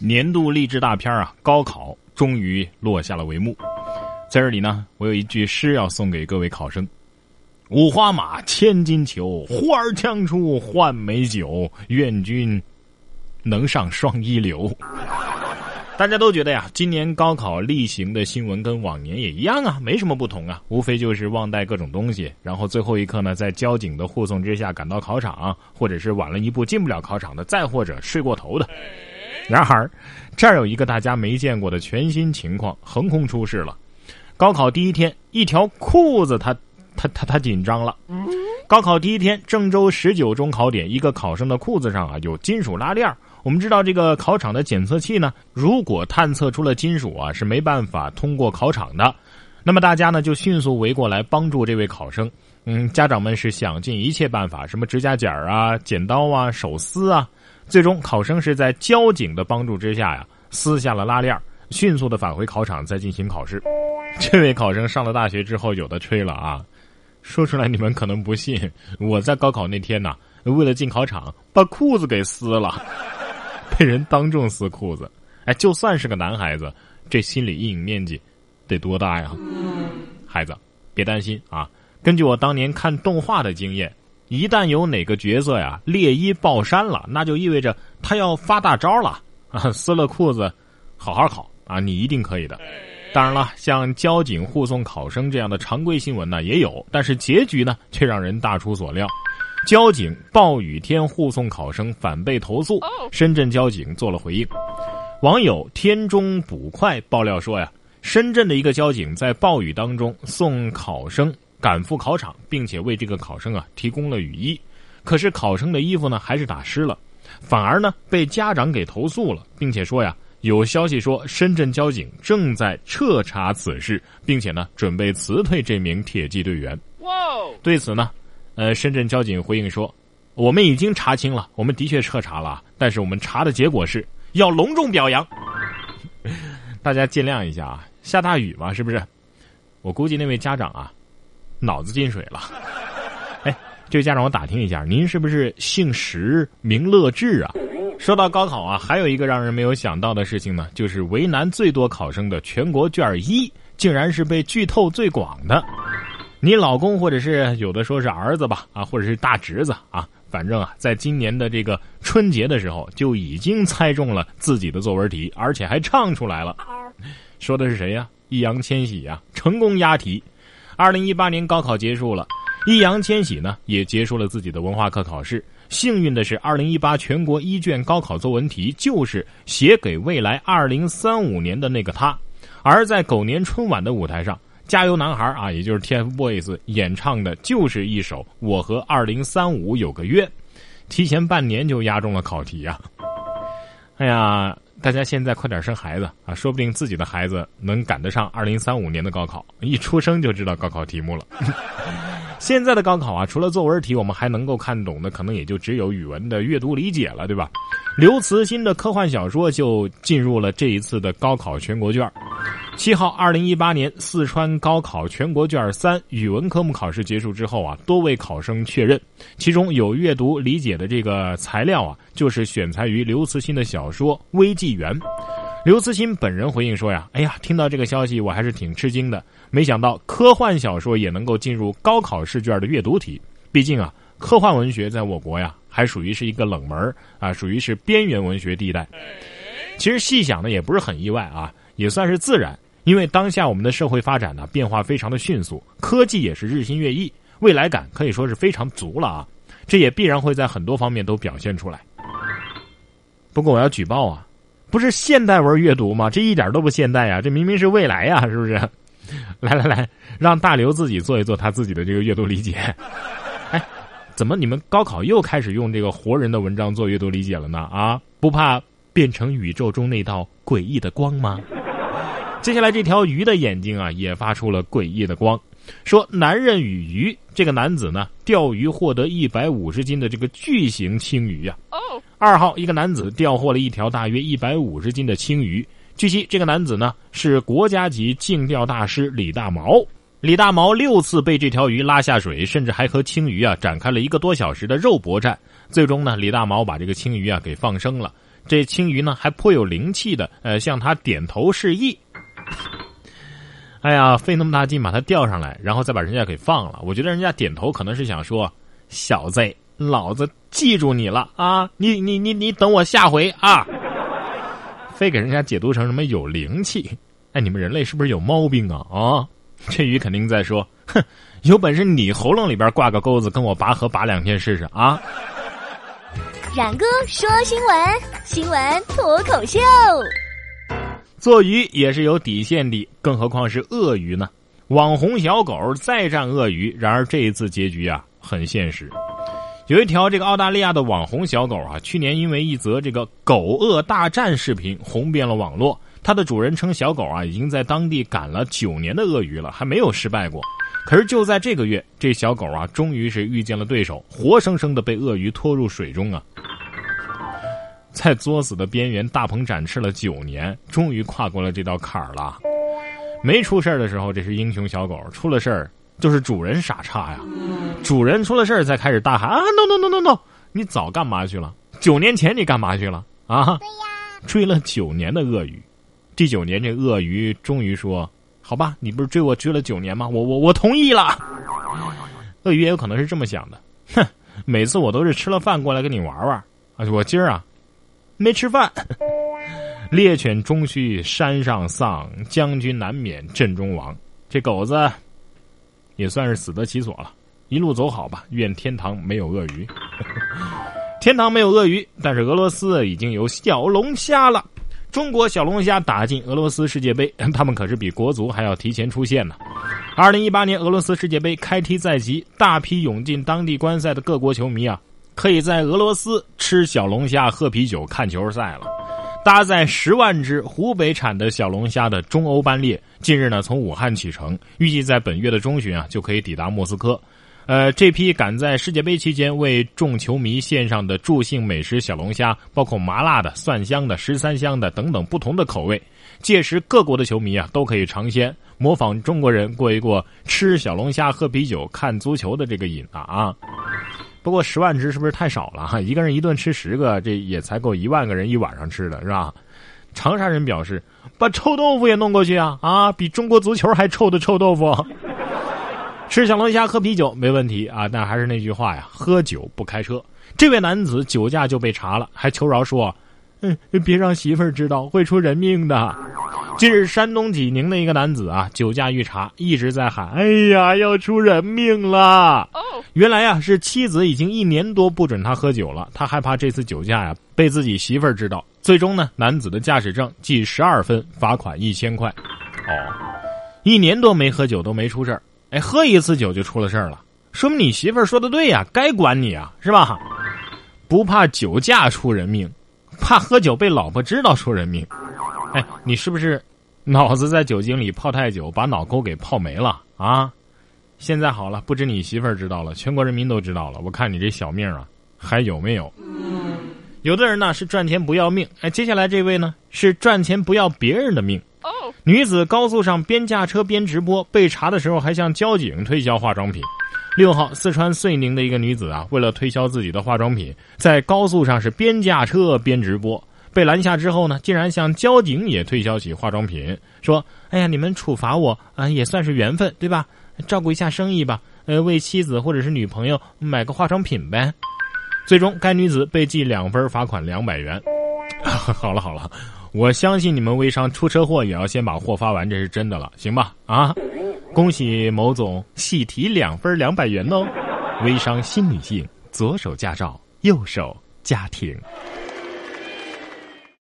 年度励志大片啊，高考终于落下了帷幕。在这里呢，我有一句诗要送给各位考生：五花马，千金裘，呼儿将出换美酒，愿君能上双一流。大家都觉得呀，今年高考例行的新闻跟往年也一样啊，没什么不同啊，无非就是忘带各种东西，然后最后一刻呢，在交警的护送之下赶到考场，或者是晚了一步进不了考场的，再或者睡过头的。然而，这儿有一个大家没见过的全新情况横空出世了。高考第一天，一条裤子，他他他他紧张了。高考第一天，郑州十九中考点，一个考生的裤子上啊有金属拉链。我们知道，这个考场的检测器呢，如果探测出了金属啊，是没办法通过考场的。那么大家呢就迅速围过来帮助这位考生。嗯，家长们是想尽一切办法，什么指甲剪啊、剪刀啊、手撕啊。最终，考生是在交警的帮助之下呀，撕下了拉链，迅速的返回考场，再进行考试。这位考生上了大学之后，有的吹了啊！说出来你们可能不信，我在高考那天呢，为了进考场，把裤子给撕了，被人当众撕裤子。哎，就算是个男孩子，这心理阴影面积得多大呀？孩子，别担心啊！根据我当年看动画的经验。一旦有哪个角色呀猎衣爆衫了，那就意味着他要发大招了啊！撕了裤子，好好考啊，你一定可以的。当然了，像交警护送考生这样的常规新闻呢也有，但是结局呢却让人大出所料。交警暴雨天护送考生反被投诉，深圳交警做了回应。网友天中捕快爆料说呀，深圳的一个交警在暴雨当中送考生。赶赴考场，并且为这个考生啊提供了雨衣，可是考生的衣服呢还是打湿了，反而呢被家长给投诉了，并且说呀有消息说深圳交警正在彻查此事，并且呢准备辞退这名铁骑队员。哇！对此呢，呃，深圳交警回应说，我们已经查清了，我们的确彻查了，但是我们查的结果是要隆重表扬。大家见谅一下啊，下大雨嘛，是不是？我估计那位家长啊。脑子进水了，哎，这位家长，我打听一下，您是不是姓石名乐志啊？说到高考啊，还有一个让人没有想到的事情呢，就是为难最多考生的全国卷一，竟然是被剧透最广的。你老公或者是有的说是儿子吧，啊，或者是大侄子啊，反正啊，在今年的这个春节的时候就已经猜中了自己的作文题，而且还唱出来了。说的是谁呀？易烊千玺呀，成功押题。二零一八年高考结束了，易烊千玺呢也结束了自己的文化课考试。幸运的是，二零一八全国一卷高考作文题就是写给未来二零三五年的那个他。而在狗年春晚的舞台上，加油男孩啊，也就是 TFBOYS 演唱的就是一首《我和二零三五有个约》，提前半年就押中了考题呀！哎呀。大家现在快点生孩子啊，说不定自己的孩子能赶得上二零三五年的高考，一出生就知道高考题目了。现在的高考啊，除了作文题，我们还能够看懂的，可能也就只有语文的阅读理解了，对吧？刘慈欣的科幻小说就进入了这一次的高考全国卷。七号，二零一八年四川高考全国卷三语文科目考试结束之后啊，多位考生确认，其中有阅读理解的这个材料啊，就是选材于刘慈欣的小说《微纪元》。刘慈欣本人回应说呀：“哎呀，听到这个消息我还是挺吃惊的，没想到科幻小说也能够进入高考试卷的阅读题。毕竟啊，科幻文学在我国呀还属于是一个冷门啊，属于是边缘文学地带。其实细想呢，也不是很意外啊，也算是自然。”因为当下我们的社会发展呢变化非常的迅速，科技也是日新月异，未来感可以说是非常足了啊！这也必然会在很多方面都表现出来。不过我要举报啊，不是现代文阅读吗？这一点都不现代呀！这明明是未来呀，是不是？来来来，让大刘自己做一做他自己的这个阅读理解。哎，怎么你们高考又开始用这个活人的文章做阅读理解了呢？啊，不怕变成宇宙中那道诡异的光吗？接下来这条鱼的眼睛啊，也发出了诡异的光。说男人与鱼，这个男子呢钓鱼获得一百五十斤的这个巨型青鱼啊。哦。二号，一个男子钓获了一条大约一百五十斤的青鱼。据悉，这个男子呢是国家级竞钓大师李大毛。李大毛六次被这条鱼拉下水，甚至还和青鱼啊展开了一个多小时的肉搏战。最终呢，李大毛把这个青鱼啊给放生了。这青鱼呢还颇有灵气的，呃，向他点头示意。哎呀，费那么大劲把它钓上来，然后再把人家给放了。我觉得人家点头可能是想说：“小子，老子记住你了啊！你你你你等我下回啊！”非给人家解读成什么有灵气？哎，你们人类是不是有毛病啊？啊，这鱼肯定在说：“哼，有本事你喉咙里边挂个钩子，跟我拔河拔两天试试啊！”冉哥说新闻，新闻脱口秀。做鱼也是有底线的，更何况是鳄鱼呢？网红小狗再战鳄鱼，然而这一次结局啊很现实。有一条这个澳大利亚的网红小狗啊，去年因为一则这个狗鳄大战视频红遍了网络。它的主人称小狗啊已经在当地赶了九年的鳄鱼了，还没有失败过。可是就在这个月，这小狗啊终于是遇见了对手，活生生的被鳄鱼拖入水中啊。在作死的边缘大鹏展翅了九年，终于跨过了这道坎儿了。没出事儿的时候，这是英雄小狗；出了事儿，就是主人傻叉呀。主人出了事儿才开始大喊啊！No No No No No！你早干嘛去了？九年前你干嘛去了？啊？对呀，追了九年的鳄鱼，第九年这鳄鱼终于说：“好吧，你不是追我追了九年吗？我我我同意了。”鳄鱼也有可能是这么想的，哼，每次我都是吃了饭过来跟你玩玩啊，我今儿啊。没吃饭，猎犬终须山上丧，将军难免阵中亡。这狗子也算是死得其所了。一路走好吧，愿天堂没有鳄鱼。天堂没有鳄鱼，但是俄罗斯已经有小龙虾了。中国小龙虾打进俄罗斯世界杯，他们可是比国足还要提前出现呢。二零一八年俄罗斯世界杯开踢在即，大批涌进当地观赛的各国球迷啊。可以在俄罗斯吃小龙虾、喝啤酒、看球赛了。搭载十万只湖北产的小龙虾的中欧班列，近日呢从武汉启程，预计在本月的中旬啊就可以抵达莫斯科。呃，这批赶在世界杯期间为众球迷献上的助兴美食小龙虾，包括麻辣的、蒜香的、十三香的等等不同的口味。届时各国的球迷啊都可以尝鲜，模仿中国人过一过吃小龙虾、喝啤酒、看足球的这个瘾啊啊！不过十万只是不是太少了哈？一个人一顿吃十个，这也才够一万个人一晚上吃的，是吧？长沙人表示，把臭豆腐也弄过去啊啊！比中国足球还臭的臭豆腐。吃小龙虾喝啤酒没问题啊，但还是那句话呀，喝酒不开车。这位男子酒驾就被查了，还求饶说：“嗯，别让媳妇儿知道，会出人命的。”近日，山东济宁的一个男子啊，酒驾遇查，一直在喊：“哎呀，要出人命了！”原来呀，是妻子已经一年多不准他喝酒了，他害怕这次酒驾呀被自己媳妇儿知道。最终呢，男子的驾驶证记十二分，罚款一千块。哦，一年多没喝酒都没出事儿，哎，喝一次酒就出了事儿了，说明你媳妇儿说的对呀，该管你啊，是吧？不怕酒驾出人命，怕喝酒被老婆知道出人命。哎，你是不是脑子在酒精里泡太久，把脑沟给泡没了啊？现在好了，不止你媳妇儿知道了，全国人民都知道了。我看你这小命啊，还有没有？有的人呢是赚钱不要命，哎，接下来这位呢是赚钱不要别人的命。哦，女子高速上边驾车边直播，被查的时候还向交警推销化妆品。六号，四川遂宁的一个女子啊，为了推销自己的化妆品，在高速上是边驾车边直播。被拦下之后呢，竟然向交警也推销起化妆品，说：“哎呀，你们处罚我啊，也算是缘分，对吧？照顾一下生意吧，呃，为妻子或者是女朋友买个化妆品呗。”最终，该女子被记两分，罚款两百元。好了好了，我相信你们微商出车祸也要先把货发完，这是真的了，行吧？啊，恭喜某总喜提两分两百元哦！微商新女性，左手驾照，右手家庭。